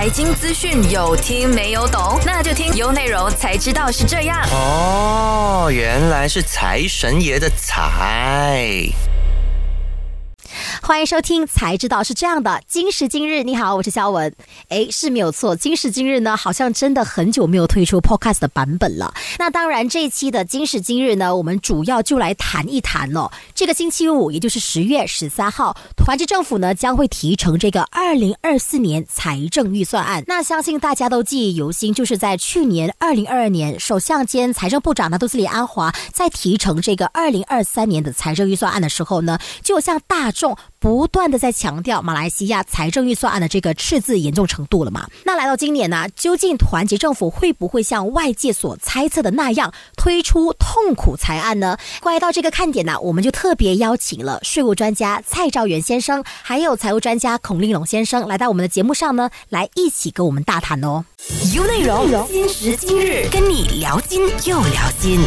财经资讯有听没有懂？那就听有内容才知道是这样。哦，原来是财神爷的财。欢迎收听，才知道是这样的。今时今日，你好，我是肖文。哎，是没有错，今时今日呢，好像真的很久没有推出 Podcast 的版本了。那当然，这一期的今时今日呢，我们主要就来谈一谈哦。这个星期五，也就是十月十三号，团结政府呢将会提成这个二零二四年财政预算案。那相信大家都记忆犹新，就是在去年二零二二年，首相兼财政部长呢杜斯里安华在提成这个二零二三年的财政预算案的时候呢，就向大众。不断的在强调马来西亚财政预算案的这个赤字严重程度了嘛？那来到今年呢，究竟团结政府会不会像外界所猜测的那样推出痛苦财案呢？关于到这个看点呢，我们就特别邀请了税务专家蔡兆元先生，还有财务专家孔令龙先生来到我们的节目上呢，来一起跟我们大谈哦。有内容，今时今日跟你聊金又聊金。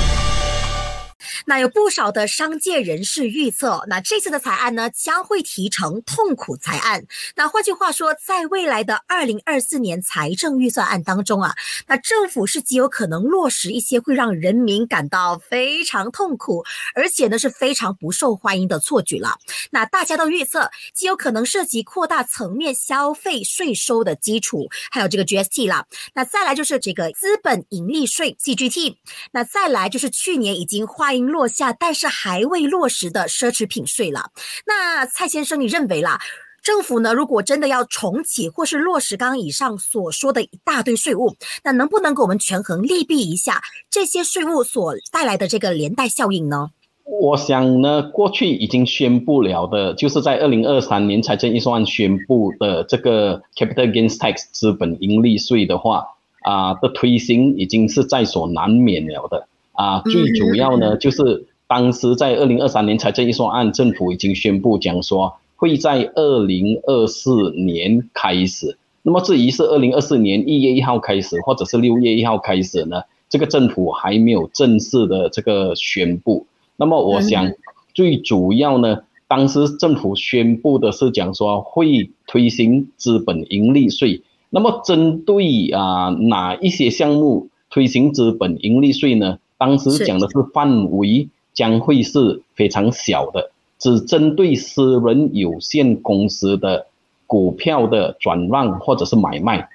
那有不少的商界人士预测，那这次的财案呢将会提成痛苦财案。那换句话说，在未来的二零二四年财政预算案当中啊，那政府是极有可能落实一些会让人民感到非常痛苦，而且呢是非常不受欢迎的措举了。那大家都预测，极有可能涉及扩大层面消费税收的基础，还有这个 GST 啦。那再来就是这个资本盈利税 CGT。那再来就是去年已经花音。落下，但是还未落实的奢侈品税了。那蔡先生，你认为啦，政府呢，如果真的要重启或是落实刚刚以上所说的一大堆税务，那能不能给我们权衡利弊一下这些税务所带来的这个连带效应呢？我想呢，过去已经宣布了的，就是在二零二三年财政预算案宣布的这个 capital gains tax 资本盈利税的话啊的推行，已经是在所难免了的。啊，最主要呢，就是当时在二零二三年财政预算案，政府已经宣布讲说会在二零二四年开始。那么至于是二零二四年一月一号开始，或者是六月一号开始呢？这个政府还没有正式的这个宣布。那么我想，最主要呢，当时政府宣布的是讲说会推行资本盈利税。那么针对啊哪一些项目推行资本盈利税呢？当时讲的是范围将会是非常小的，只针对私人有限公司的股票的转让或者是买卖，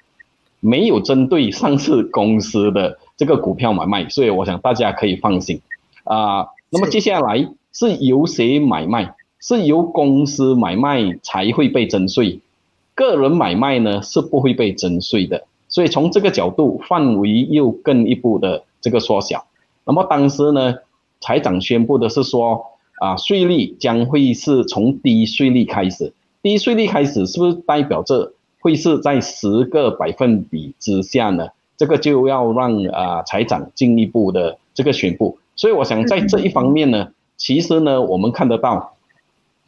没有针对上市公司的这个股票买卖，所以我想大家可以放心啊。那么接下来是由谁买卖？是由公司买卖才会被征税，个人买卖呢是不会被征税的。所以从这个角度，范围又更一步的这个缩小。那么当时呢，财长宣布的是说，啊，税率将会是从低税率开始，低税率开始是不是代表着会是在十个百分比之下呢？这个就要让啊财长进一步的这个宣布。所以我想在这一方面呢，其实呢，我们看得到，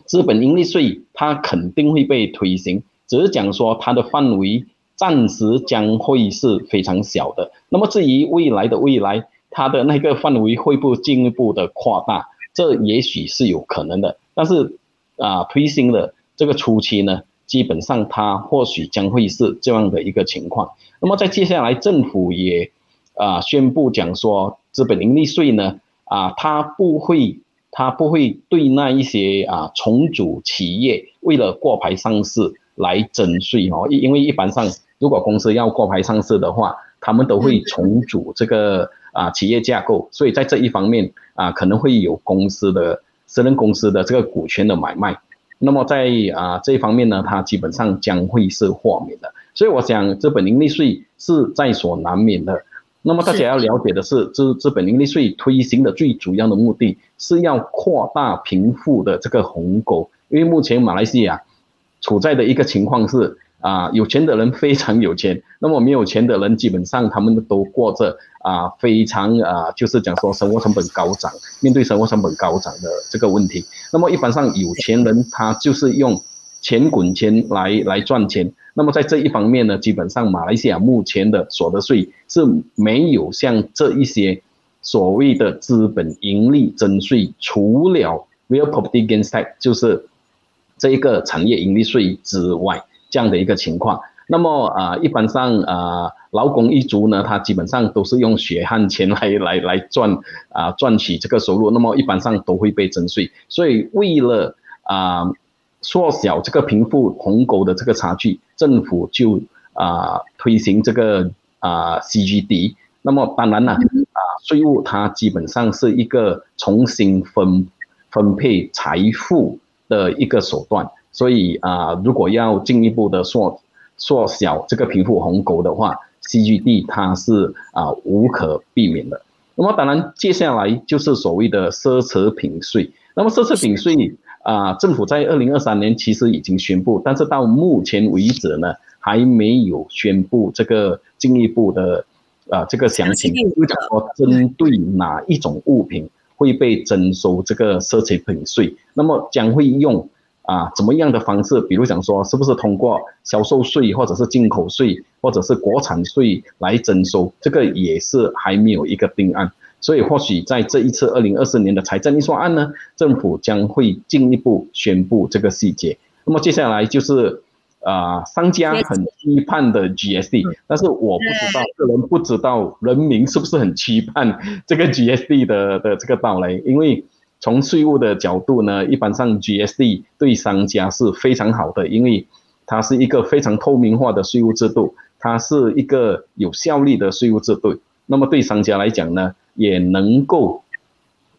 资本盈利税它肯定会被推行，只是讲说它的范围暂时将会是非常小的。那么至于未来的未来，它的那个范围会不进一步的扩大，这也许是有可能的。但是，啊，推行的这个初期呢，基本上它或许将会是这样的一个情况。那么在接下来，政府也啊宣布讲说，资本盈利税呢，啊，它不会，它不会对那一些啊重组企业为了挂牌上市来征税哦，因为一般上如果公司要挂牌上市的话，他们都会重组这个。啊，企业架构，所以在这一方面啊，可能会有公司的私人公司的这个股权的买卖。那么在啊这一方面呢，它基本上将会是豁免的。所以我想，资本盈利税是在所难免的。那么大家要了解的是，资资本盈利税推行的最主要的目的是要扩大贫富的这个鸿沟，因为目前马来西亚处在的一个情况是。啊，有钱的人非常有钱，那么没有钱的人基本上他们都过着啊非常啊，就是讲说生活成本高涨，面对生活成本高涨的这个问题。那么一般上有钱人他就是用钱滚钱来来赚钱。那么在这一方面呢，基本上马来西亚目前的所得税是没有像这一些所谓的资本盈利征税，除了 real property gains tax 就是这一个产业盈利税之外。这样的一个情况，那么啊，一般上啊，劳工一族呢，他基本上都是用血汗钱来 来来赚啊赚取这个收入，那么一般上都会被征税。所以为了啊缩小这个贫富鸿沟的这个差距，政府就啊推行这个啊 CGD。那么当然了，啊税务它基本上是一个重新分分配财富的一个手段。所以啊，如果要进一步的缩缩小这个贫富鸿沟的话，CGD 它是啊无可避免的。那么当然，接下来就是所谓的奢侈品税。那么奢侈品税啊，政府在二零二三年其实已经宣布，但是到目前为止呢，还没有宣布这个进一步的啊这个详情，就讲说针对哪一种物品会被征收这个奢侈品税，那么将会用。啊，怎么样的方式？比如讲说，是不是通过销售税，或者是进口税，或者是国产税来征收？这个也是还没有一个定案。所以或许在这一次二零二四年的财政预算案呢，政府将会进一步宣布这个细节。那么接下来就是啊，商家很期盼的 GSD，但是我不知道个人不知道人民是不是很期盼这个 GSD 的的这个到来，因为。从税务的角度呢，一般上 GSD 对商家是非常好的，因为它是一个非常透明化的税务制度，它是一个有效率的税务制度。那么对商家来讲呢，也能够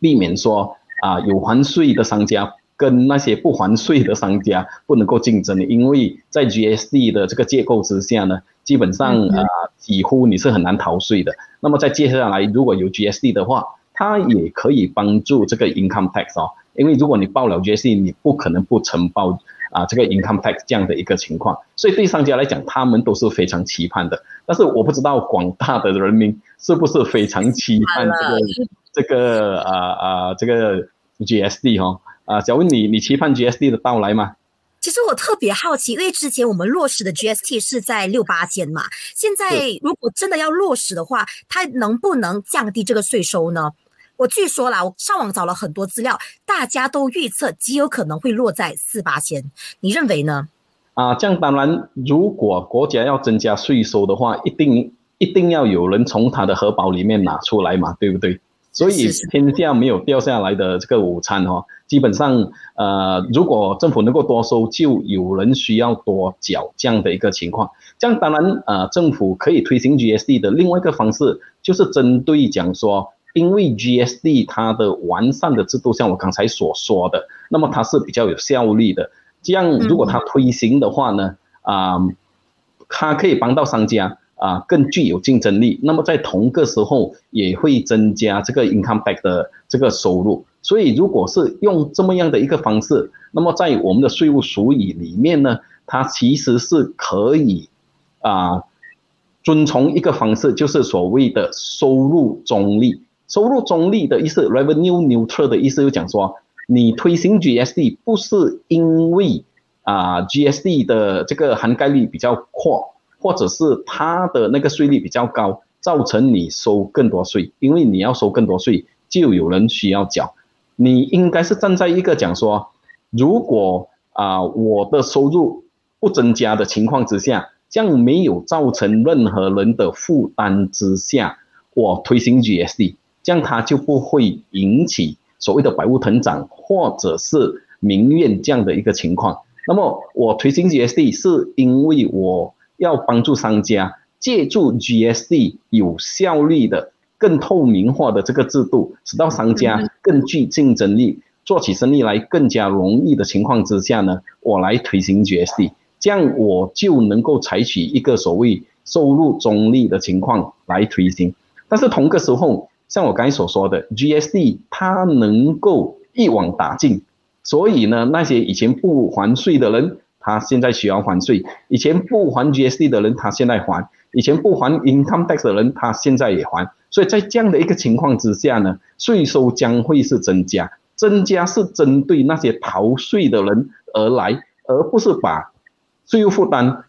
避免说啊有还税的商家跟那些不还税的商家不能够竞争，因为在 GSD 的这个结构之下呢，基本上啊几乎你是很难逃税的。那么在接下来如果有 GSD 的话，它也可以帮助这个 income tax 哦，因为如果你报了 GST，你不可能不承报啊这个 income tax 这样的一个情况，所以对商家来讲，他们都是非常期盼的。但是我不知道广大的人民是不是非常期盼这个这个啊啊这个 GST 哈啊，小问你，你期盼 GST 的到来吗？其实我特别好奇，因为之前我们落实的 GST 是在六八千嘛，现在如果真的要落实的话，它能不能降低这个税收呢？我据说啦，我上网找了很多资料，大家都预测极有可能会落在四八千，你认为呢？啊，这样当然，如果国家要增加税收的话，一定一定要有人从他的荷包里面拿出来嘛，对不对？所以天下没有掉下来的这个午餐哦，基本上呃，如果政府能够多收，就有人需要多缴这样的一个情况。这样当然呃，政府可以推行 GSD 的另外一个方式，就是针对讲说。因为 GSD 它的完善的制度，像我刚才所说的，那么它是比较有效率的。这样如果它推行的话呢，啊，它可以帮到商家啊更具有竞争力。那么在同个时候也会增加这个 income back 的这个收入。所以如果是用这么样的一个方式，那么在我们的税务术语里面呢，它其实是可以啊遵从一个方式，就是所谓的收入中立。收入中立的意思，revenue neutral 的意思就讲说，你推行 GSD 不是因为啊 GSD 的这个涵盖率比较阔，或者是它的那个税率比较高，造成你收更多税，因为你要收更多税，就有人需要缴。你应该是站在一个讲说，如果啊我的收入不增加的情况之下，这样没有造成任何人的负担之下，我推行 GSD。这样它就不会引起所谓的百物腾涨或者是民怨这样的一个情况。那么我推行 GSD 是因为我要帮助商家借助 GSD 有效率的、更透明化的这个制度，使到商家更具竞争力，做起生意来更加容易的情况之下呢，我来推行 GSD，这样我就能够采取一个所谓收入中立的情况来推行。但是同个时候，像我刚才所说的，GSD 它能够一网打尽，所以呢，那些以前不还税的人，他现在需要还税；以前不还 GSD 的人，他现在还；以前不还 income tax 的人，他现在也还。所以在这样的一个情况之下呢，税收将会是增加，增加是针对那些逃税的人而来，而不是把税务负担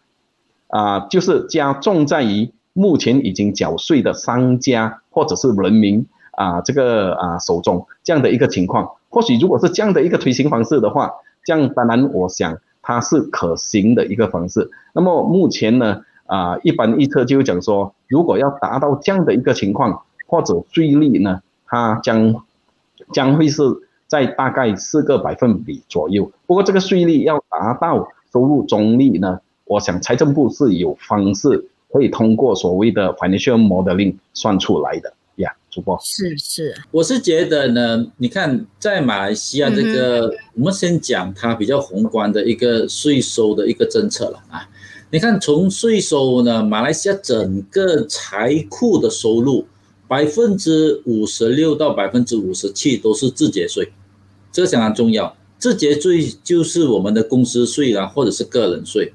啊，就是加重在于。目前已经缴税的商家或者是人民啊，这个啊手中这样的一个情况，或许如果是这样的一个推行方式的话，这样当然我想它是可行的一个方式。那么目前呢，啊，一般预测就讲说，如果要达到这样的一个情况，或者税率呢，它将将会是在大概四个百分比左右。不过这个税率要达到收入中立呢，我想财政部是有方式可以通过所谓的 financial modeling 算出来的。呀，主播是是，我是觉得呢，你看在马来西亚这个，我们先讲它比较宏观的一个税收的一个政策了啊。你看从税收呢，马来西亚整个财库的收入百分之五十六到百分之五十七都是自节税，这个相当重要。自节税就是我们的公司税啊，或者是个人税。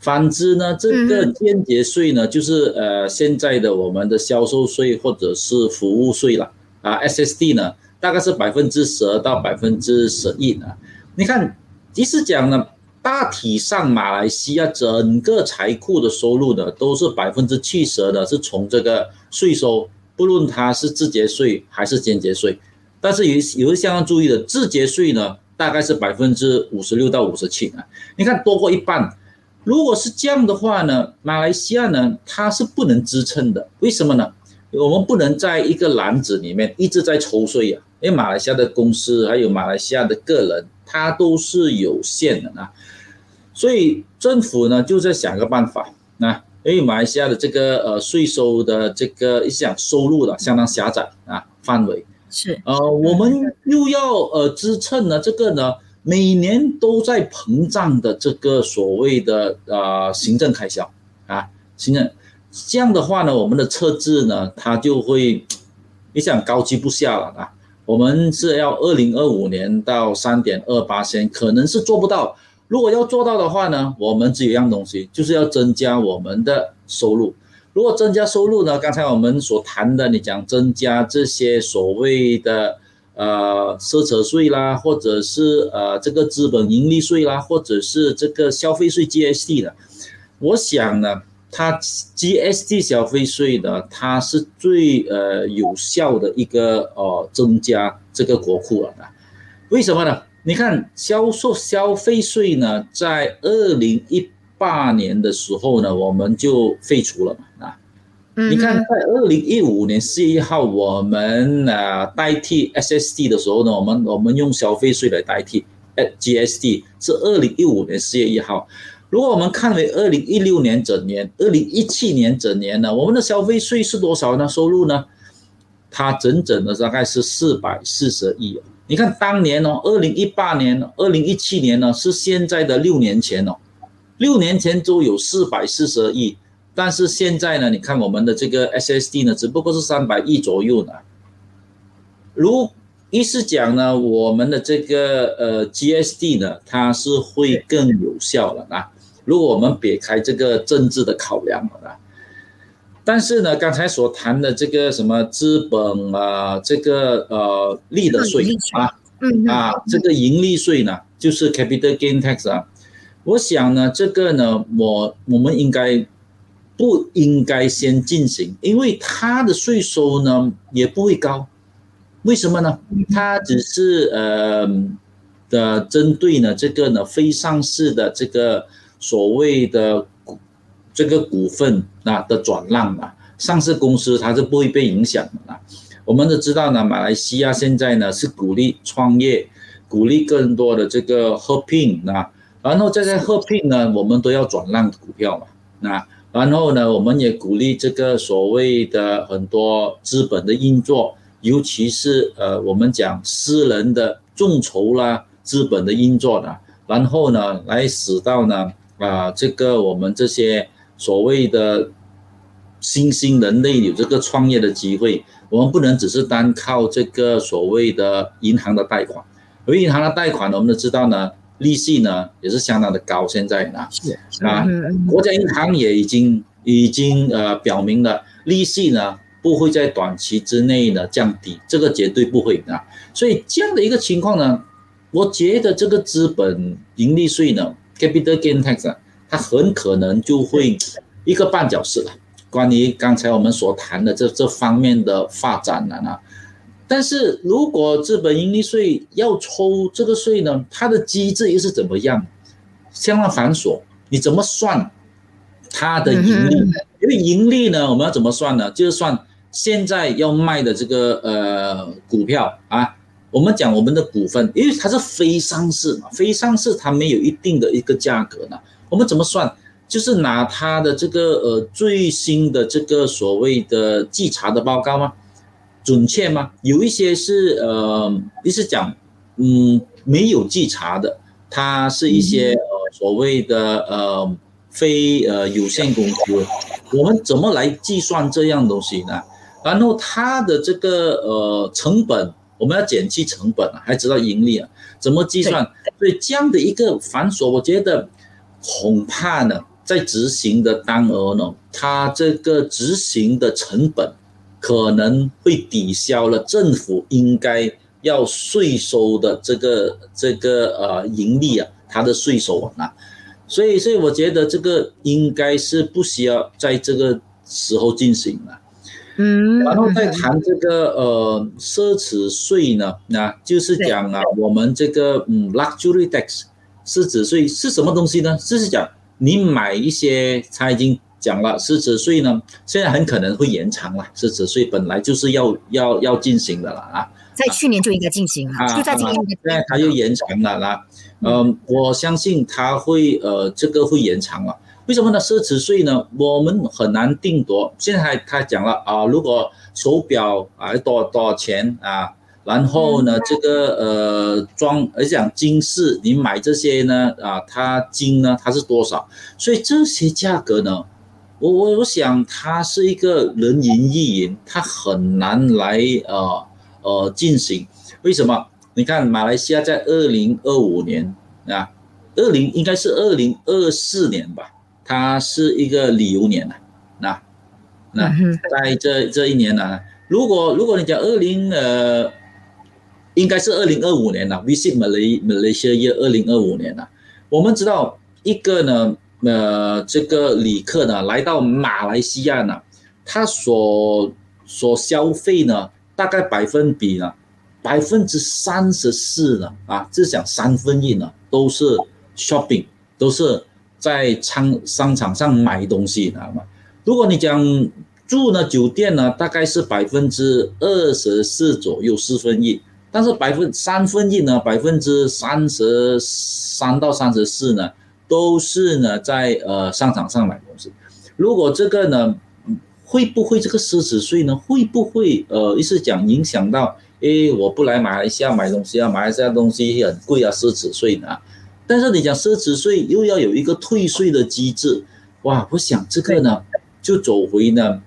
反之呢，这个间接税呢，就是呃现在的我们的销售税或者是服务税了啊，SSD 呢大概是百分之十二到百分之十一呢。你看，即使讲呢，大体上马来西亚整个财库的收入呢，都是百分之七十的是从这个税收，不论它是自节税还是间接税。但是有有一项要注意的，自节税呢大概是百分之五十六到五十七啊，你看多过一半。如果是这样的话呢，马来西亚呢，它是不能支撑的。为什么呢？我们不能在一个篮子里面一直在抽税啊，因为马来西亚的公司还有马来西亚的个人，它都是有限的啊。所以政府呢就在想个办法啊，因为马来西亚的这个呃税收的这个一项收入的相当狭窄啊范围是呃，我们又要呃支撑呢这个呢。每年都在膨胀的这个所谓的呃行政开销啊，行政这样的话呢，我们的测字呢，它就会你想高居不下了啊。我们是要二零二五年到三点二八先，可能是做不到。如果要做到的话呢，我们只有一样东西，就是要增加我们的收入。如果增加收入呢，刚才我们所谈的，你讲增加这些所谓的。呃，奢侈税啦，或者是呃这个资本盈利税啦，或者是这个消费税 GST 的，我想呢，它 GST 消费税呢，它是最呃有效的一个呃增加这个国库了的。为什么呢？你看销售消费税呢，在二零一八年的时候呢，我们就废除了啊。你看，在二零一五年四月一号，我们啊代替 SST 的时候呢，我们我们用消费税来代替 GST，是二零一五年四月一号。如果我们看为二零一六年整年、二零一七年整年呢，我们的消费税是多少呢？收入呢？它整整的大概是四百四十亿。你看当年哦，二零一八年、二零一七年呢，是现在的六年前哦，六年前就有四百四十亿。但是现在呢，你看我们的这个 SSD 呢，只不过是三百亿左右呢。如意思讲呢，我们的这个呃 GSD 呢，它是会更有效了啊。如果我们撇开这个政治的考量了啊，但是呢，刚才所谈的这个什么资本啊，这个呃利的税啊，嗯啊，这个盈利税呢，就是 capital gain tax 啊。我想呢，这个呢，我我们应该。不应该先进行，因为它的税收呢也不会高，为什么呢？它只是呃的针对呢这个呢非上市的这个所谓的股这个股份啊的转让啊，上市公司它是不会被影响的啊。我们都知道呢，马来西亚现在呢是鼓励创业，鼓励更多的这个合并啊，然后这些合并呢，我们都要转让股票嘛，那。然后呢，我们也鼓励这个所谓的很多资本的运作，尤其是呃，我们讲私人的众筹啦，资本的运作的。然后呢，来使到呢啊，这个我们这些所谓的新兴人类有这个创业的机会。我们不能只是单靠这个所谓的银行的贷款，而银行的贷款，我们都知道呢。利息呢也是相当的高，现在呢是啊，国家银行也已经已经呃表明了，利息呢不会在短期之内呢降低，这个绝对不会啊。所以这样的一个情况呢，我觉得这个资本盈利税呢，capital gain tax，它很可能就会一个绊脚石了。关于刚才我们所谈的这这方面的发展呢啊。但是如果资本盈利税要抽这个税呢，它的机制又是怎么样？相当繁琐，你怎么算它的盈利？因为盈利呢，我们要怎么算呢？就是算现在要卖的这个呃股票啊，我们讲我们的股份，因为它是非上市嘛，非上市它没有一定的一个价格呢，我们怎么算？就是拿它的这个呃最新的这个所谓的稽查的报告吗？准确吗？有一些是呃，你是讲嗯没有稽查的，它是一些呃所谓的呃非呃有限公司。我们怎么来计算这样东西呢？然后它的这个呃成本，我们要减去成本啊，还知道盈利啊？怎么计算？所以这样的一个繁琐，我觉得恐怕呢。在执行的单额呢，它这个执行的成本可能会抵消了政府应该要税收的这个这个呃盈利啊，它的税收啊，所以所以我觉得这个应该是不需要在这个时候进行了，嗯，然后再谈这个呃奢侈税呢，那就是讲啊，我们这个嗯 luxury tax 奢侈税是什么东西呢？就是讲。你买一些，它已经讲了，奢侈税呢，现在很可能会延长了。奢侈税本来就是要要要进行的了啊，在去年就应该进行了，就在今年。现在他又延长了啦，嗯，我相信他会呃，这个会延长了。为什么呢？奢侈税呢，我们很难定夺。现在他讲了啊，如果手表啊多多少钱啊？然后呢，这个呃装，而讲金饰，你买这些呢，啊，它金呢，它是多少？所以这些价格呢，我我我想他是一个人云亦云，他很难来呃呃进行。为什么？你看马来西亚在二零二五年啊，二零应该是二零二四年吧，它是一个旅游年了，那那在这这一年呢，如果如果你讲二零呃。应该是二零二五年了，Visit Malaysia Malaysia Year 二零二五年了。我们知道一个呢，呃，这个旅客呢来到马来西亚呢，他所所消费呢，大概百分比呢，百分之三十四呢，啊，是讲三分一呢，都是 shopping，都是在商商场上买东西，知道吗？如果你讲住呢酒店呢，大概是百分之二十四左右，四分一。但是百分三分一呢，百分之三十三到三十四呢，都是呢在呃商场上买东西。如果这个呢，会不会这个奢侈税呢？会不会呃，意思讲影响到？诶，我不来马来西亚买东西啊，马来西亚东西很贵啊，奢侈税呢？但是你讲奢侈税又要有一个退税的机制，哇，我想这个呢，就走回呢，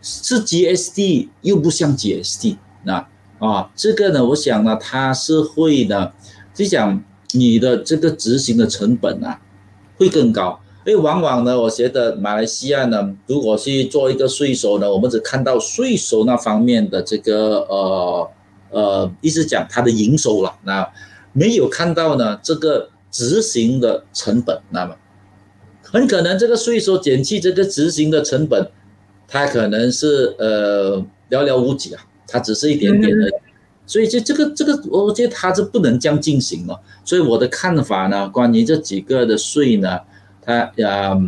是 GST 又不像 GST 那。啊，这个呢，我想呢，它是会的，就讲你的这个执行的成本啊，会更高。因为往往呢，我觉得马来西亚呢，如果去做一个税收呢，我们只看到税收那方面的这个呃呃，意思讲它的营收了，那没有看到呢这个执行的成本，那么很可能这个税收减去这个执行的成本，它可能是呃寥寥无几啊。它只是一点点的，所以这这个这个，我觉得它是不能这样进行了。所以我的看法呢，关于这几个的税呢，它呃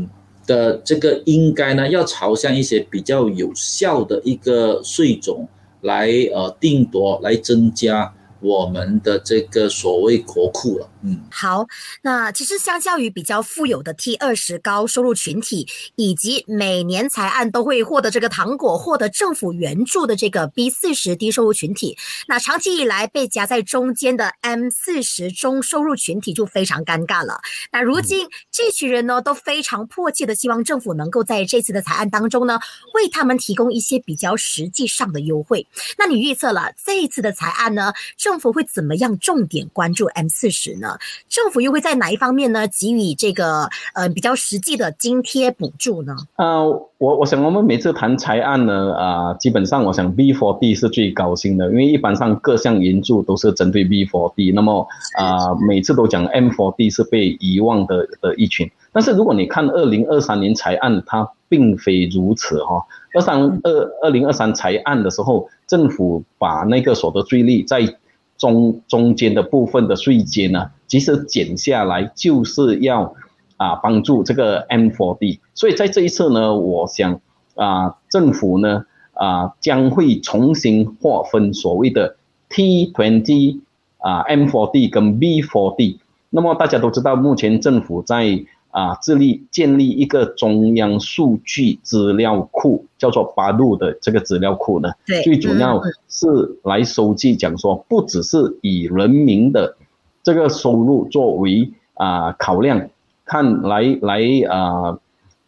的这个应该呢，要朝向一些比较有效的一个税种来呃定夺，来增加。我们的这个所谓国库了，嗯，好，那其实相较于比较富有的 T 二十高收入群体，以及每年财案都会获得这个糖果、获得政府援助的这个 B 四十低收入群体，那长期以来被夹在中间的 M 四十中收入群体就非常尴尬了。那如今这群人呢，都非常迫切的希望政府能够在这次的财案当中呢，为他们提供一些比较实际上的优惠。那你预测了这一次的财案呢？政府会怎么样重点关注 M 四十呢？政府又会在哪一方面呢给予这个呃比较实际的津贴补助呢？呃，我我想我们每次谈财案呢，啊，基本上我想 B for D 是最高兴的，因为一般上各项援助都是针对 B for D，那么啊每次都讲 M for D 是被遗忘的的一群。但是如果你看二零二三年财案，它并非如此哈。二三二二零二三财案的时候，政府把那个所得税率在中中间的部分的税阶呢，即使减下来，就是要啊帮助这个 M4D。所以在这一次呢，我想啊，政府呢啊将会重新划分所谓的 T20 啊 M4D 跟 B4D。那么大家都知道，目前政府在啊致力建立一个中央数据资料库，叫做八路的这个资料库呢，最主要是来收集，讲说不只是以人民的这个收入作为啊考量，看来来啊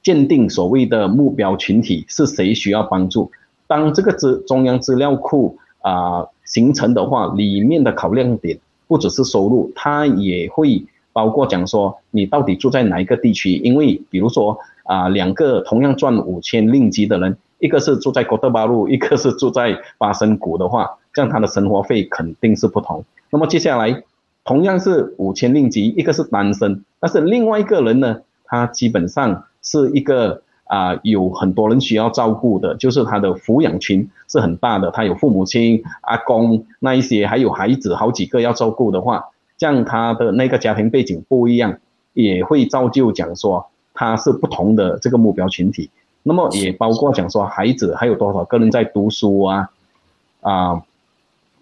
鉴定所谓的目标群体是谁需要帮助。当这个资中央资料库啊形成的话，里面的考量点不只是收入，它也会包括讲说你到底住在哪一个地区。因为比如说啊，两个同样赚五千令吉的人，一个是住在哥德巴路，一个是住在巴生谷的话，这样他的生活费肯定是不同。那么接下来同样是五千令吉，一个是单身，但是另外一个人呢，他基本上是一个。啊，有很多人需要照顾的，就是他的抚养群是很大的，他有父母亲、阿公那一些，还有孩子好几个要照顾的话，这样他的那个家庭背景不一样，也会造就讲说他是不同的这个目标群体。那么也包括讲说孩子还有多少个人在读书啊，啊，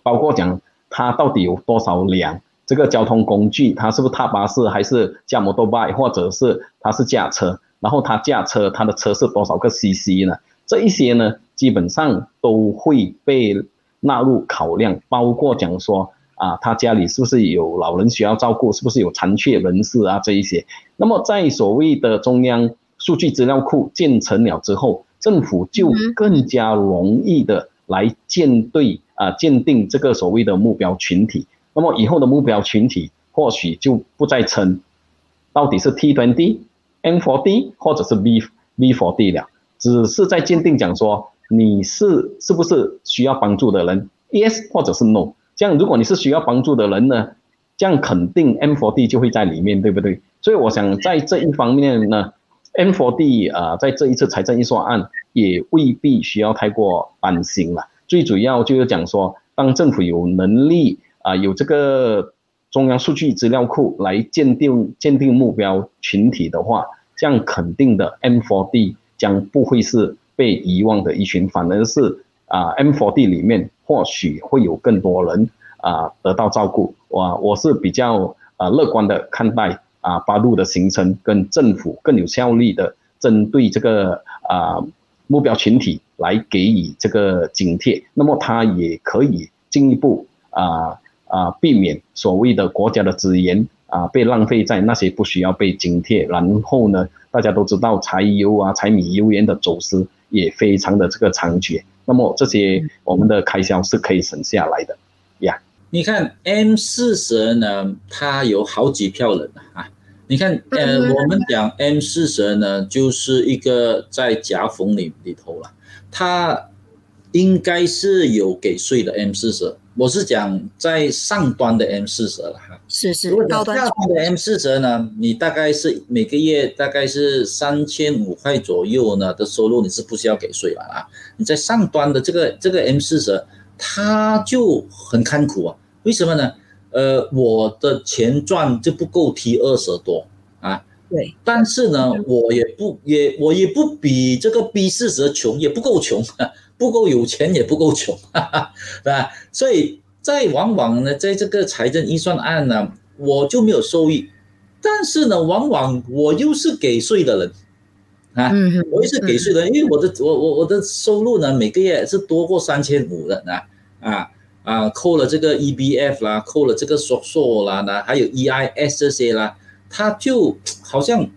包括讲他到底有多少辆这个交通工具，他是不是踏巴士还是驾摩托拜，或者是他是驾车？然后他驾车，他的车是多少个 CC 呢？这一些呢，基本上都会被纳入考量，包括讲说啊，他家里是不是有老人需要照顾，是不是有残缺人士啊这一些。那么在所谓的中央数据资料库建成了之后，政府就更加容易的来建对啊鉴定这个所谓的目标群体。那么以后的目标群体或许就不再称到底是 T 端 D。M4D 或者是 B B4D 了，只是在鉴定讲说你是是不是需要帮助的人，Yes 或者是 No。这样如果你是需要帮助的人呢，这样肯定 M4D 就会在里面，对不对？所以我想在这一方面呢，M4D 啊，在这一次财政预算案也未必需要太过担心了。最主要就是讲说，当政府有能力啊，有这个。中央数据资料库来鉴定鉴定目标群体的话，这样肯定的 M4D 将不会是被遗忘的一群，反而是啊 M4D 里面或许会有更多人啊得到照顾。我我是比较啊乐观的看待啊八路的形成跟政府更有效率的针对这个啊目标群体来给予这个津贴，那么它也可以进一步啊。啊，避免所谓的国家的资源啊被浪费在那些不需要被津贴。然后呢，大家都知道柴油啊、柴米油盐的走私也非常的这个猖獗。那么这些我们的开销是可以省下来的呀。你看 M 四十呢，它有好几票人啊。你看，呃，我们讲 M 四十呢，就是一个在夹缝里里头了，它应该是有给税的 M 四十。我是讲在上端的 M 四十了哈，是是，高端的 M 四十呢，你大概是每个月大概是三千五块左右呢的收入，你是不需要给税了啊。你在上端的这个这个 M 四十，它就很看苦啊。为什么呢？呃，我的钱赚就不够 T 二十多啊。对，但是呢，我也不也我也不比这个 B 四十穷，也不够穷。不够有钱也不够穷，对吧？所以在往往呢，在这个财政预算案呢，我就没有收益，但是呢，往往我又是给税的人，啊，我又是给税的，因为我的我我我的收入呢，每个月是多过三千五的啊啊啊，扣了这个 EBF 啦，扣了这个税收啦，那还有 EIS 这些啦，它就好像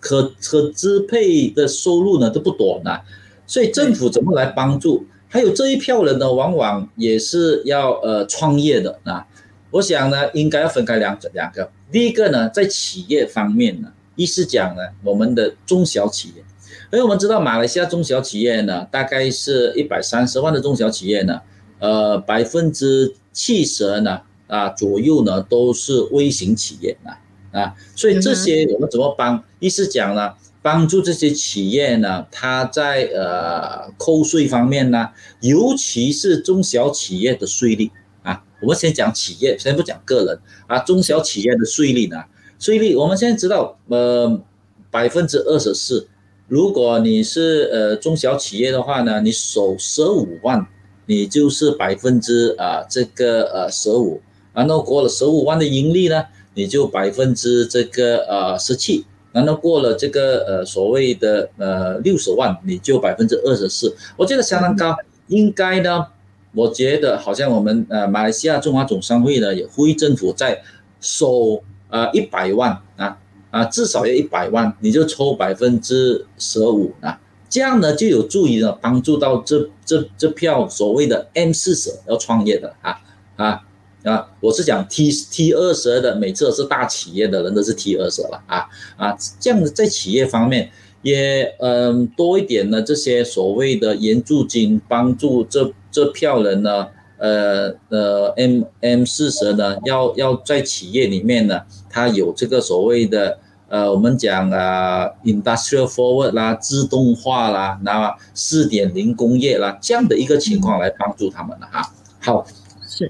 可可支配的收入呢都不多呢。所以政府怎么来帮助？还有这一票人呢，往往也是要呃创业的啊。我想呢，应该要分开两两个。第一个呢，在企业方面呢，一是讲呢，我们的中小企业，因为我们知道马来西亚中小企业呢，大概是一百三十万的中小企业呢，呃，百分之七十呢啊左右呢都是微型企业啊啊，所以这些我们怎么帮？一是讲呢。帮助这些企业呢，它在呃扣税方面呢，尤其是中小企业的税率啊，我们先讲企业，先不讲个人啊。中小企业的税率呢？税率我们现在知道，呃，百分之二十四。如果你是呃中小企业的话呢，你首十五万，你就是百分之啊这个呃十五，然后过了十五万的盈利呢，你就百分之这个呃十七，然后过了这个呃所谓的呃六十万，你就百分之二十四。我觉得相当高，应该呢。我觉得好像我们呃马来西亚中华总商会呢也呼吁政府在收呃一百万啊啊至少要一百万，你就抽百分之十五啊，这样呢就有助于呢帮助到这这这票所谓的 M 四十要创业的啊啊啊，我是讲 T T 二十的，每次都是大企业的人都是 T 二十了啊啊，这样子在企业方面。也嗯多一点呢，这些所谓的援助金帮助这这票人呢，呃呃 M M 四十呢，要要在企业里面呢，他有这个所谓的呃我们讲啊 industrial forward 啦，自动化啦，那四点零工业啦这样的一个情况来帮助他们了哈。好，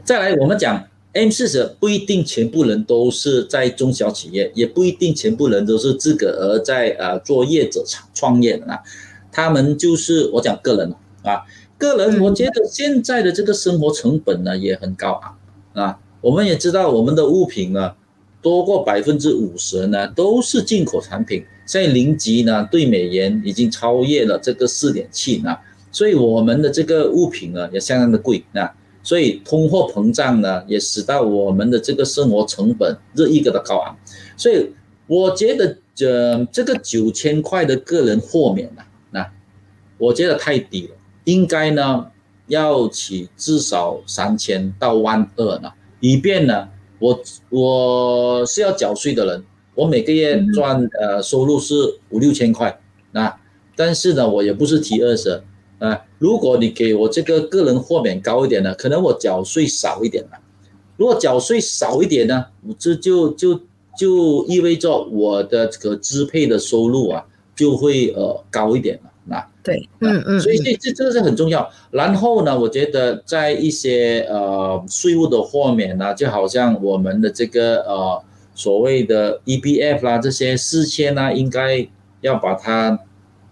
再来我们讲。M 四十不一定全部人都是在中小企业，也不一定全部人都是自个儿在呃做业者创创业的啊。他们就是我讲个人啊，个人我觉得现在的这个生活成本呢也很高昂啊。我们也知道我们的物品呢多过百分之五十呢都是进口产品，现在零级呢对美元已经超越了这个四点七呢，所以我们的这个物品呢也相当的贵啊。所以通货膨胀呢，也使到我们的这个生活成本日益的高昂。所以我觉得，这这个九千块的个人豁免呢，那我觉得太低了，应该呢要起至少三千到万二呢，以便呢，我我是要缴税的人，我每个月赚呃收入是五六千块，那但是呢，我也不是提二十。啊，如果你给我这个个人豁免高一点呢，可能我缴税少一点了。如果缴税少一点呢，这就就就意味着我的这个支配的收入啊，就会呃高一点了。那对，嗯嗯，所以这这这个是很重要。然后呢，我觉得在一些呃税务的豁免呢，就好像我们的这个呃所谓的 E B F 啦，这些四千啊，应该要把它。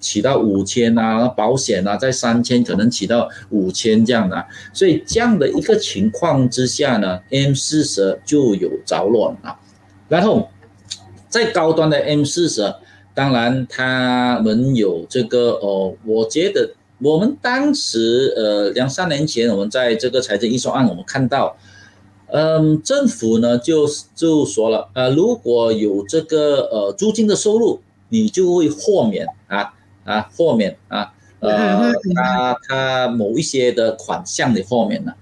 起到五千啊，保险啊，在三千可能起到五千这样的，所以这样的一个情况之下呢，M 四十就有着落了。然后，在高端的 M 四十，当然他们有这个哦，我觉得我们当时呃两三年前，我们在这个财政预算案，我们看到，嗯，政府呢就就说了，呃，如果有这个呃租金的收入，你就会豁免啊。啊，豁免啊，呃，他他某一些的款项的豁免呢？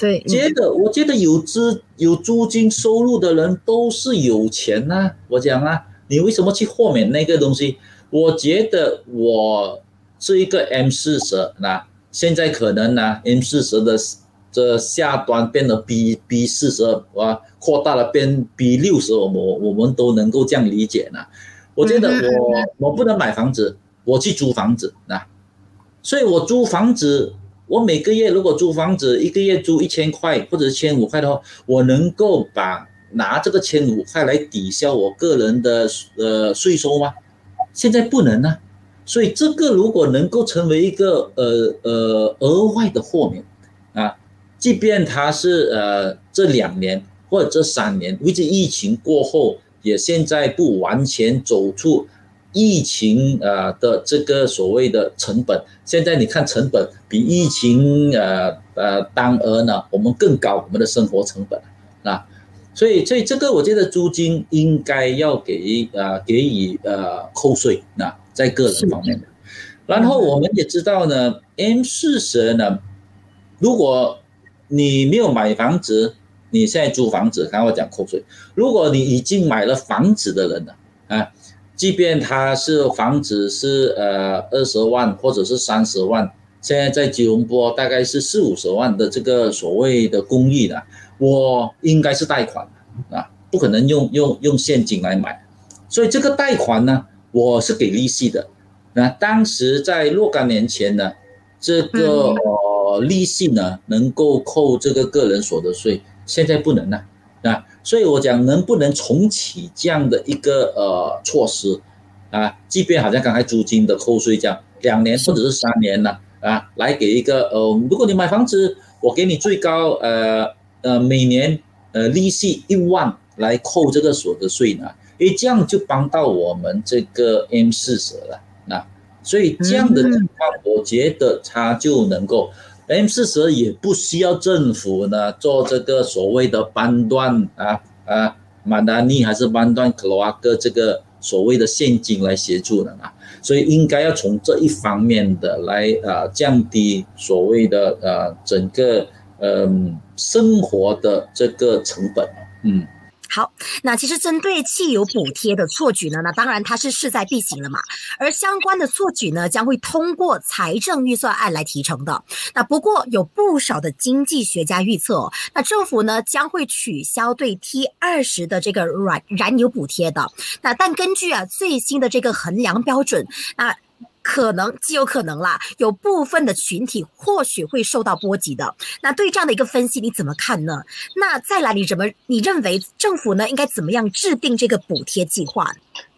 对，接着我觉得有资有租金收入的人都是有钱呐。我讲啊，你为什么去豁免那个东西？我觉得我是一个 M 四十那现在可能呢，M 四十的这下端变得 B B 四十啊，扩大了变 B 六十，我我们都能够这样理解呢。我觉得我我不能买房子。我去租房子啊，所以我租房子，我每个月如果租房子，一个月租一千块或者是千五块的话，我能够把拿这个千五块来抵消我个人的呃税收吗？现在不能啊，所以这个如果能够成为一个呃呃额外的豁免啊，即便它是呃这两年或者这三年，为这疫情过后也现在不完全走出。疫情呃的这个所谓的成本，现在你看成本比疫情呃呃当额呢，我们更高，我们的生活成本啊，所以所以这个我觉得租金应该要给呃给予呃扣税啊，在个人方面的。然后我们也知道呢，M 四十呢，如果你没有买房子，你现在租房子，刚刚我讲扣税，如果你已经买了房子的人呢，啊。即便他是房子是呃二十万或者是三十万，现在在吉隆坡大概是四五十万的这个所谓的公寓的，我应该是贷款啊，不可能用用用现金来买，所以这个贷款呢，我是给利息的。那当时在若干年前呢，这个呃利息呢能够扣这个个人所得税，现在不能了啊，所以我讲能不能重启这样的一个呃措施啊，即便好像刚才租金的扣税这样，两年或者是三年呢啊，来给一个呃，如果你买房子，我给你最高呃呃每年呃利息一万来扣这个所得税呢，诶，这样就帮到我们这个 M 四十了，那所以这样的情况，我觉得它就能够。M 四十也不需要政府呢做这个所谓的搬断啊啊马达尼还是搬断克罗阿克这个所谓的现金来协助的嘛，所以应该要从这一方面的来啊降低所谓的呃整个嗯生活的这个成本嗯。好，那其实针对汽油补贴的措举呢，那当然它是势在必行了嘛。而相关的措举呢，将会通过财政预算案来提成的。那不过有不少的经济学家预测，那政府呢将会取消对 T 二十的这个燃燃油补贴的。那但根据啊最新的这个衡量标准，那。可能极有可能啦，有部分的群体或许会受到波及的。那对这样的一个分析，你怎么看呢？那再来，你怎么你认为政府呢应该怎么样制定这个补贴计划？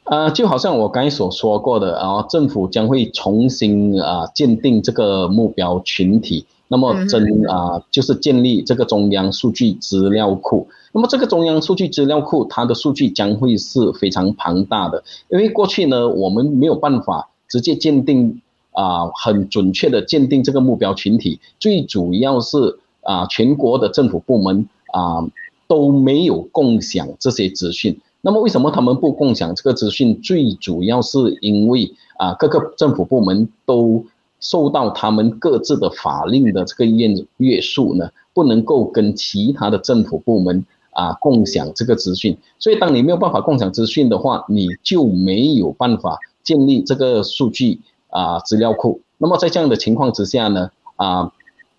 呃，就好像我刚才所说过的啊，政府将会重新啊鉴定这个目标群体，那么真啊就是建立这个中央数据资料库。那么这个中央数据资料库，它的数据将会是非常庞大的，因为过去呢我们没有办法。直接鉴定啊，很准确的鉴定这个目标群体，最主要是啊，全国的政府部门啊都没有共享这些资讯。那么为什么他们不共享这个资讯？最主要是因为啊，各个政府部门都受到他们各自的法令的这个约约束呢，不能够跟其他的政府部门啊共享这个资讯。所以，当你没有办法共享资讯的话，你就没有办法。建立这个数据啊资料库，那么在这样的情况之下呢，啊，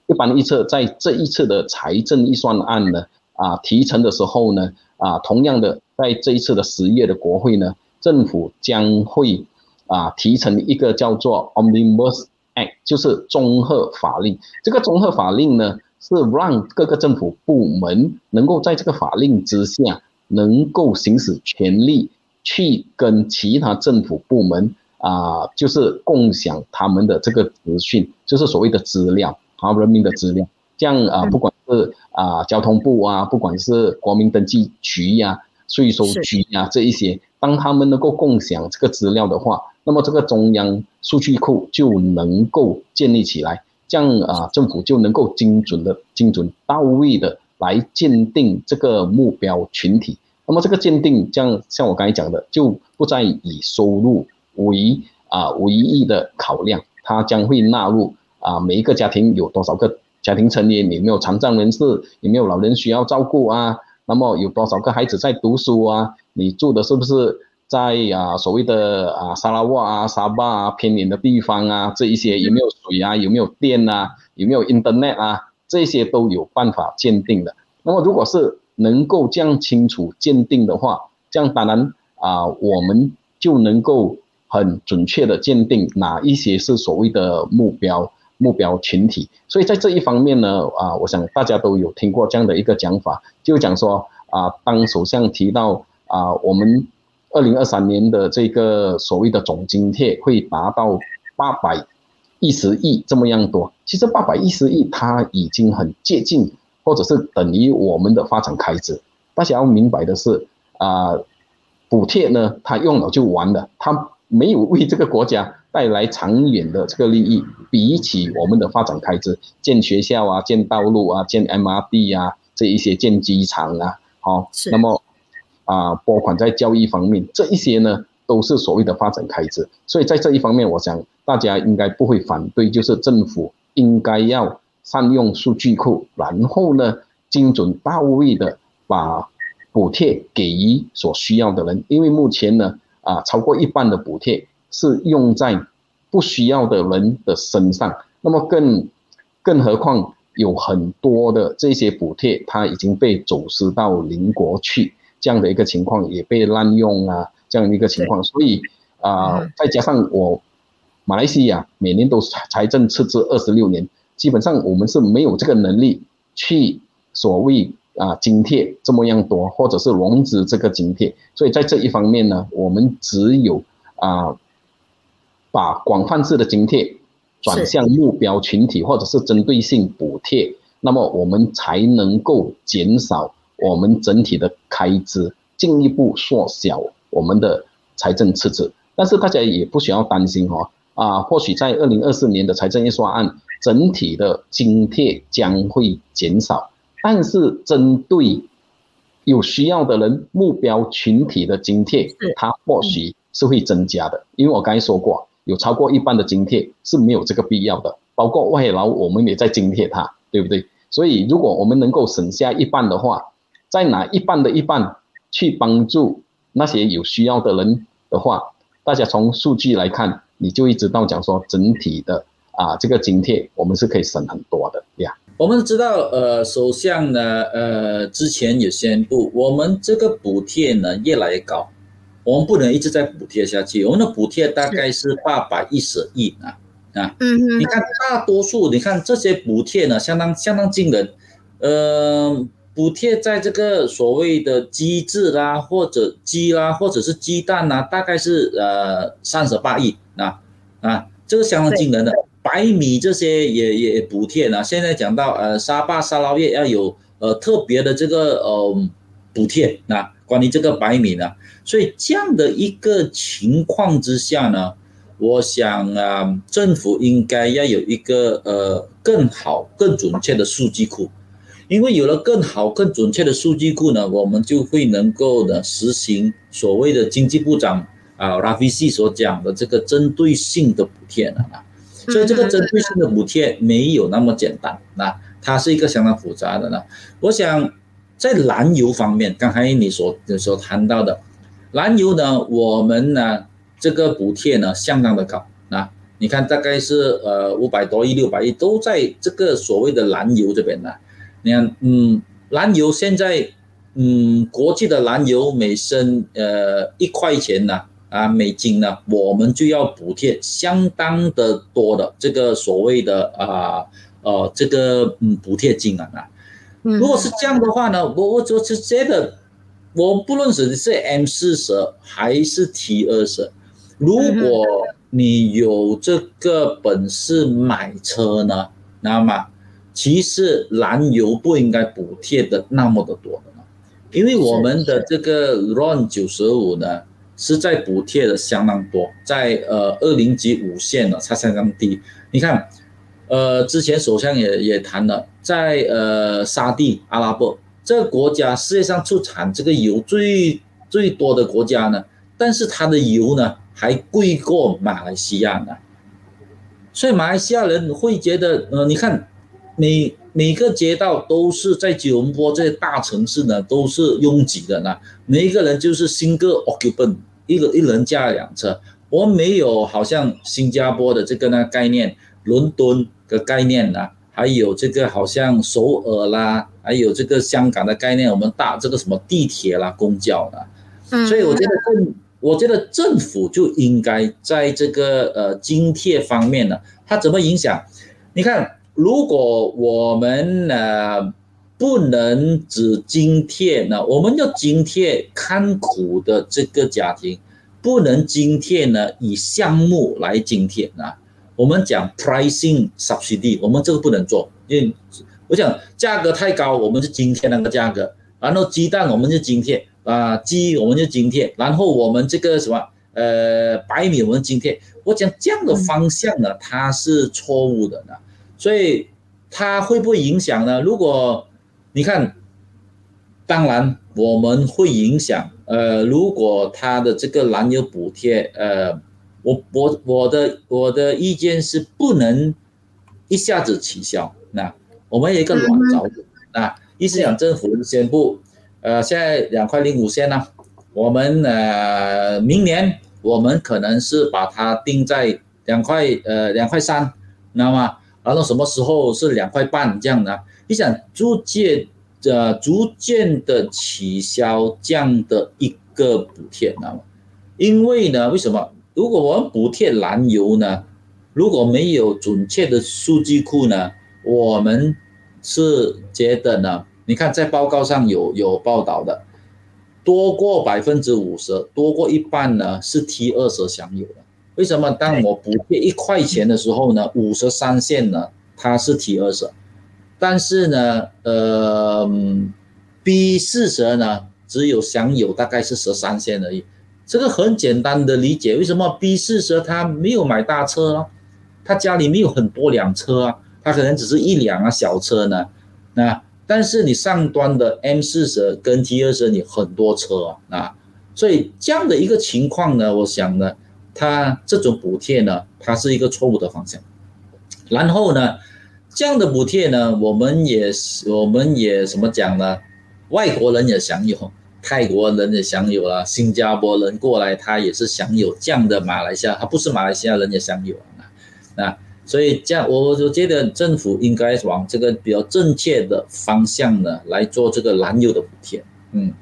一般预测在这一次的财政预算案呢，啊提成的时候呢，啊同样的在这一次的十月的国会呢，政府将会啊提成一个叫做 Omnibus Act，就是综合法令。这个综合法令呢，是让各个政府部门能够在这个法令之下，能够行使权利。去跟其他政府部门啊，就是共享他们的这个资讯，就是所谓的资料啊，人民的资料。这样啊，不管是啊交通部啊，不管是国民登记局呀、税收局呀这一些，当他们能够共享这个资料的话，那么这个中央数据库就能够建立起来，这样啊，政府就能够精准的、精准到位的来鉴定这个目标群体。那么这个鉴定，像像我刚才讲的，就不再以收入为啊唯一的考量，它将会纳入啊每一个家庭有多少个家庭成员，有没有残障人士，有没有老人需要照顾啊？那么有多少个孩子在读书啊？你住的是不是在啊所谓的啊沙拉瓦啊沙巴啊偏远的地方啊？这一些有没有水啊？有没有电啊？有没有 Internet 啊？这些都有办法鉴定的。那么如果是能够这样清楚鉴定的话，这样当然啊，我们就能够很准确的鉴定哪一些是所谓的目标目标群体。所以在这一方面呢，啊，我想大家都有听过这样的一个讲法，就讲说啊，当首相提到啊，我们二零二三年的这个所谓的总津贴会达到八百一十亿这么样多，其实八百一十亿它已经很接近。或者是等于我们的发展开支，大家要明白的是，啊，补贴呢，它用了就完了，它没有为这个国家带来长远的这个利益。比起我们的发展开支，建学校啊，建道路啊，建 MRT 啊，这一些建机场啊，好，那么啊，拨款在教育方面，这一些呢，都是所谓的发展开支。所以在这一方面，我想大家应该不会反对，就是政府应该要。善用数据库，然后呢，精准到位的把补贴给予所需要的人。因为目前呢，啊，超过一半的补贴是用在不需要的人的身上。那么更，更何况有很多的这些补贴，它已经被走私到邻国去，这样的一个情况也被滥用啊，这样一个情况。所以啊，再加上我马来西亚每年都财政赤字二十六年。基本上我们是没有这个能力去所谓啊津贴这么样多，或者是融资这个津贴，所以在这一方面呢，我们只有啊把广泛式的津贴转向目标群体，或者是针对性补贴，那么我们才能够减少我们整体的开支，进一步缩小我们的财政赤字。但是大家也不需要担心哦，啊，或许在二零二四年的财政预算案。整体的津贴将会减少，但是针对有需要的人目标群体的津贴，它或许是会增加的。因为我刚才说过，有超过一半的津贴是没有这个必要的，包括外劳，我们也在津贴他，对不对？所以如果我们能够省下一半的话，再拿一半的一半去帮助那些有需要的人的话，大家从数据来看，你就一直到讲说整体的。啊，这个津贴我们是可以省很多的呀。我们知道，呃，首相呢，呃，之前也宣布，我们这个补贴呢越来越高，我们不能一直在补贴下去。我们的补贴大概是八百一十亿啊啊，嗯嗯，你看大多数，你看这些补贴呢，相当相当惊人。呃，补贴在这个所谓的机制啦，或者鸡啦，或者是鸡蛋呐，大概是呃三十八亿啊啊，这个相当惊人的。白米这些也也补贴呢。现在讲到呃沙巴沙捞越要有呃特别的这个呃补贴那关于这个白米呢，所以这样的一个情况之下呢，我想啊政府应该要有一个呃更好更准确的数据库，因为有了更好更准确的数据库呢，我们就会能够呢实行所谓的经济部长啊拉菲西所讲的这个针对性的补贴了啊。所以这个针对性的补贴没有那么简单，那它是一个相当复杂的呢。我想在燃油方面，刚才你所所谈到的燃油呢，我们呢这个补贴呢相当的高啊。你看大概是呃五百多亿、六百亿都在这个所谓的燃油这边呢。你看，嗯，燃油现在嗯国际的燃油每升呃一块钱呢。美金呢，我们就要补贴相当的多的这个所谓的啊呃这个嗯补贴金啊。如果是这样的话呢，我我就是觉得，我不论是是 M 四十还是 T 二十，如果你有这个本事买车呢，那么其实燃油不应该补贴的那么的多的，因为我们的这个 RON 九十五呢。是在补贴的相当多，在呃二零级五线呢，它相当低。你看，呃，之前首相也也谈了，在呃沙地阿拉伯这个国家，世界上出产这个油最最多的国家呢，但是它的油呢还贵过马来西亚呢。所以马来西亚人会觉得，呃，你看，你每个街道都是在吉隆坡这些大城市呢，都是拥挤的呢。每一个人就是新个 occupant，一个一人驾两车。我们没有好像新加坡的这个呢概念，伦敦的概念呢，还有这个好像首尔啦，还有这个香港的概念，我们搭这个什么地铁啦、公交啦。嗯。所以我觉得政，我觉得政府就应该在这个呃津贴方面呢，它怎么影响？你看，如果我们呃。不能只津贴呢，我们要津贴看苦的这个家庭，不能津贴呢以项目来津贴啊。我们讲 pricing subsidy，我们这个不能做，因为我讲价格太高，我们就津贴那个价格，然后鸡蛋我们就津贴啊，鸡我们就津贴，然后我们这个什么呃白米我们津贴，我讲这样的方向呢，它是错误的呢，所以它会不会影响呢？如果你看，当然我们会影响。呃，如果他的这个燃油补贴，呃，我我我的我的意见是不能一下子取消。那我们有一个软着陆。那意思讲，政府宣布，呃，现在两块零五线呢，我们呃明年我们可能是把它定在两块呃两块三，那么然后什么时候是两块半这样的？你想逐渐的、逐渐的取消这样的一个补贴，那么，因为呢，为什么？如果我们补贴燃油呢，如果没有准确的数据库呢，我们是觉得呢，你看在报告上有有报道的，多过百分之五十，多过一半呢是 T 二十享有的。为什么？当我补贴一块钱的时候呢，五十三线呢它是 T 二十，但是呢，呃，B 四十呢只有享有大概是十三线而已。这个很简单的理解，为什么 B 四十他没有买大车啊？他家里没有很多辆车啊，他可能只是一辆啊小车呢。那但是你上端的 M 四十跟 T 二十你很多车啊，啊，所以这样的一个情况呢，我想呢，它这种补贴呢，它是一个错误的方向。然后呢，这样的补贴呢，我们也我们也什么讲呢？外国人也享有。泰国人也享有了，新加坡人过来，他也是享有这样的马来西亚，他不是马来西亚人也享有啊，那，所以这样我我觉得政府应该往这个比较正确的方向呢来做这个燃油的补贴，嗯，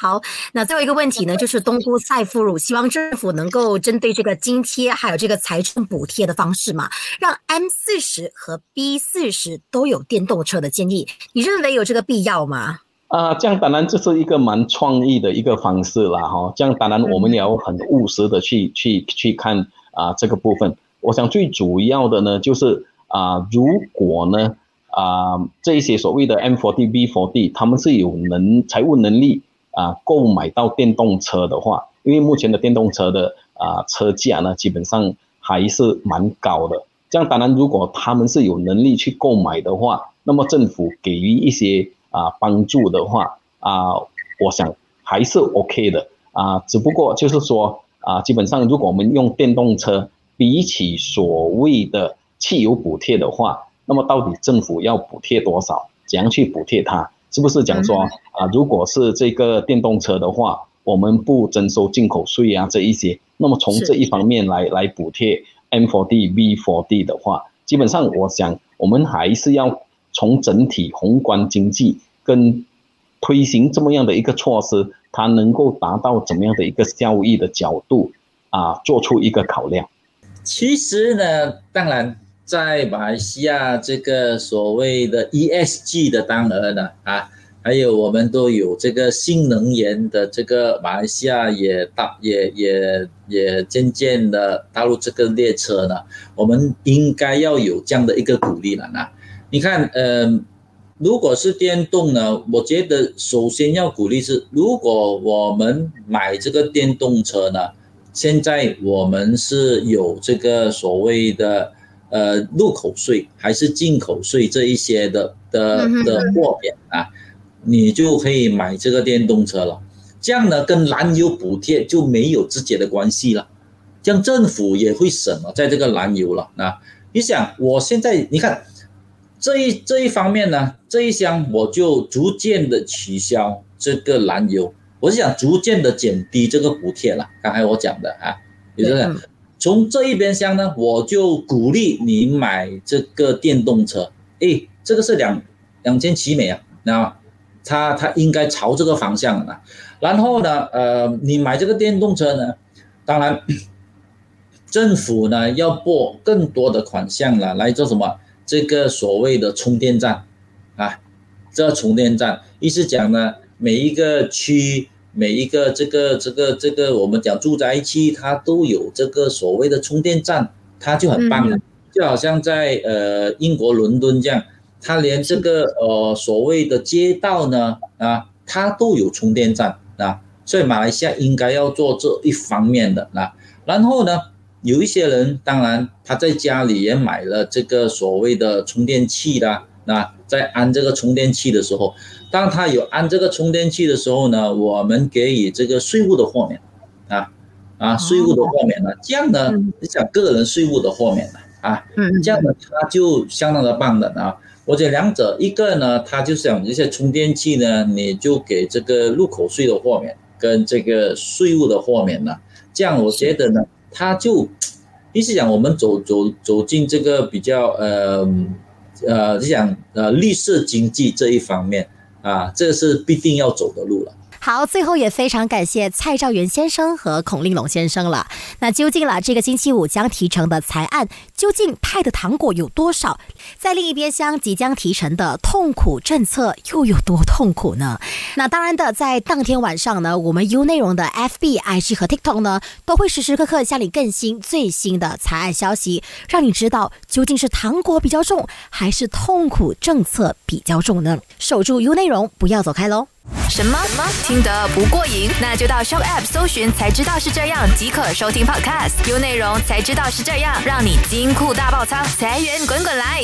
好，那最后一个问题呢，就是东姑赛夫乳希望政府能够针对这个津贴还有这个财政补贴的方式嘛，让 M 四十和 B 四十都有电动车的建议，你认为有这个必要吗？啊，这样当然这是一个蛮创意的一个方式啦哈。这样当然我们也要很务实的去去去看啊这个部分。我想最主要的呢就是啊，如果呢啊这一些所谓的 M4D、B4D，他们是有能财务能力啊购买到电动车的话，因为目前的电动车的啊车价呢基本上还是蛮高的。这样当然如果他们是有能力去购买的话，那么政府给予一些。啊，帮助的话啊，我想还是 OK 的啊，只不过就是说啊，基本上如果我们用电动车，比起所谓的汽油补贴的话，那么到底政府要补贴多少？怎样去补贴它？是不是讲说啊，如果是这个电动车的话，我们不征收进口税啊这一些，那么从这一方面来来补贴 M4D、V4D 的话，基本上我想我们还是要。从整体宏观经济跟推行这么样的一个措施，它能够达到怎么样的一个效益的角度啊，做出一个考量。其实呢，当然在马来西亚这个所谓的 ESG 的当儿呢啊，还有我们都有这个新能源的这个马来西亚也大也也也渐渐的踏入这个列车呢，我们应该要有这样的一个鼓励了呢。你看，呃，如果是电动呢，我觉得首先要鼓励是，如果我们买这个电动车呢，现在我们是有这个所谓的呃入口税还是进口税这一些的的的豁免啊，你就可以买这个电动车了。这样呢，跟燃油补贴就没有直接的关系了，这样政府也会省了在这个燃油了啊。你想，我现在你看。这一这一方面呢，这一箱我就逐渐的取消这个燃油，我是想逐渐的减低这个补贴了。刚才我讲的啊，也就是从这一边箱呢，我就鼓励你买这个电动车。诶，这个是两两千起美啊，那它它应该朝这个方向啊。然后呢，呃，你买这个电动车呢，当然 政府呢要拨更多的款项了来做什么？这个所谓的充电站，啊，这充电站意思讲呢，每一个区，每一个这个这个这个，我们讲住宅区，它都有这个所谓的充电站，它就很棒了。就好像在呃英国伦敦这样，它连这个呃所谓的街道呢，啊，它都有充电站啊，所以马来西亚应该要做这一方面的啊，然后呢？有一些人，当然他在家里也买了这个所谓的充电器啦。那在安这个充电器的时候，当他有安这个充电器的时候呢，我们给予这个税务的豁免，啊啊，税务的豁免呢，这样呢，你想个人税务的豁免呢，啊，这样呢，他就相当的棒的啊。我觉得两者，一个呢，他就想这些充电器呢，你就给这个入口税的豁免跟这个税务的豁免呢，这样我觉得呢。他就意思讲，我们走走走进这个比较呃呃，就讲呃绿色经济这一方面啊，这个是必定要走的路了。好，最后也非常感谢蔡兆元先生和孔令龙先生了。那究竟了这个星期五将提成的财案，究竟派的糖果有多少？在另一边厢即将提成的痛苦政策又有多痛苦呢？那当然的，在当天晚上呢，我们 U 内容的 FB、IG 和 TikTok 呢，都会时时刻刻向你更新最新的财案消息，让你知道究竟是糖果比较重，还是痛苦政策比较重呢？守住 U 内容，不要走开喽！什么什么？听得不过瘾？那就到 Show App 搜寻才知道是这样即可收听 Podcast，有内容才知道是这样，让你金库大爆仓，财源滚滚来。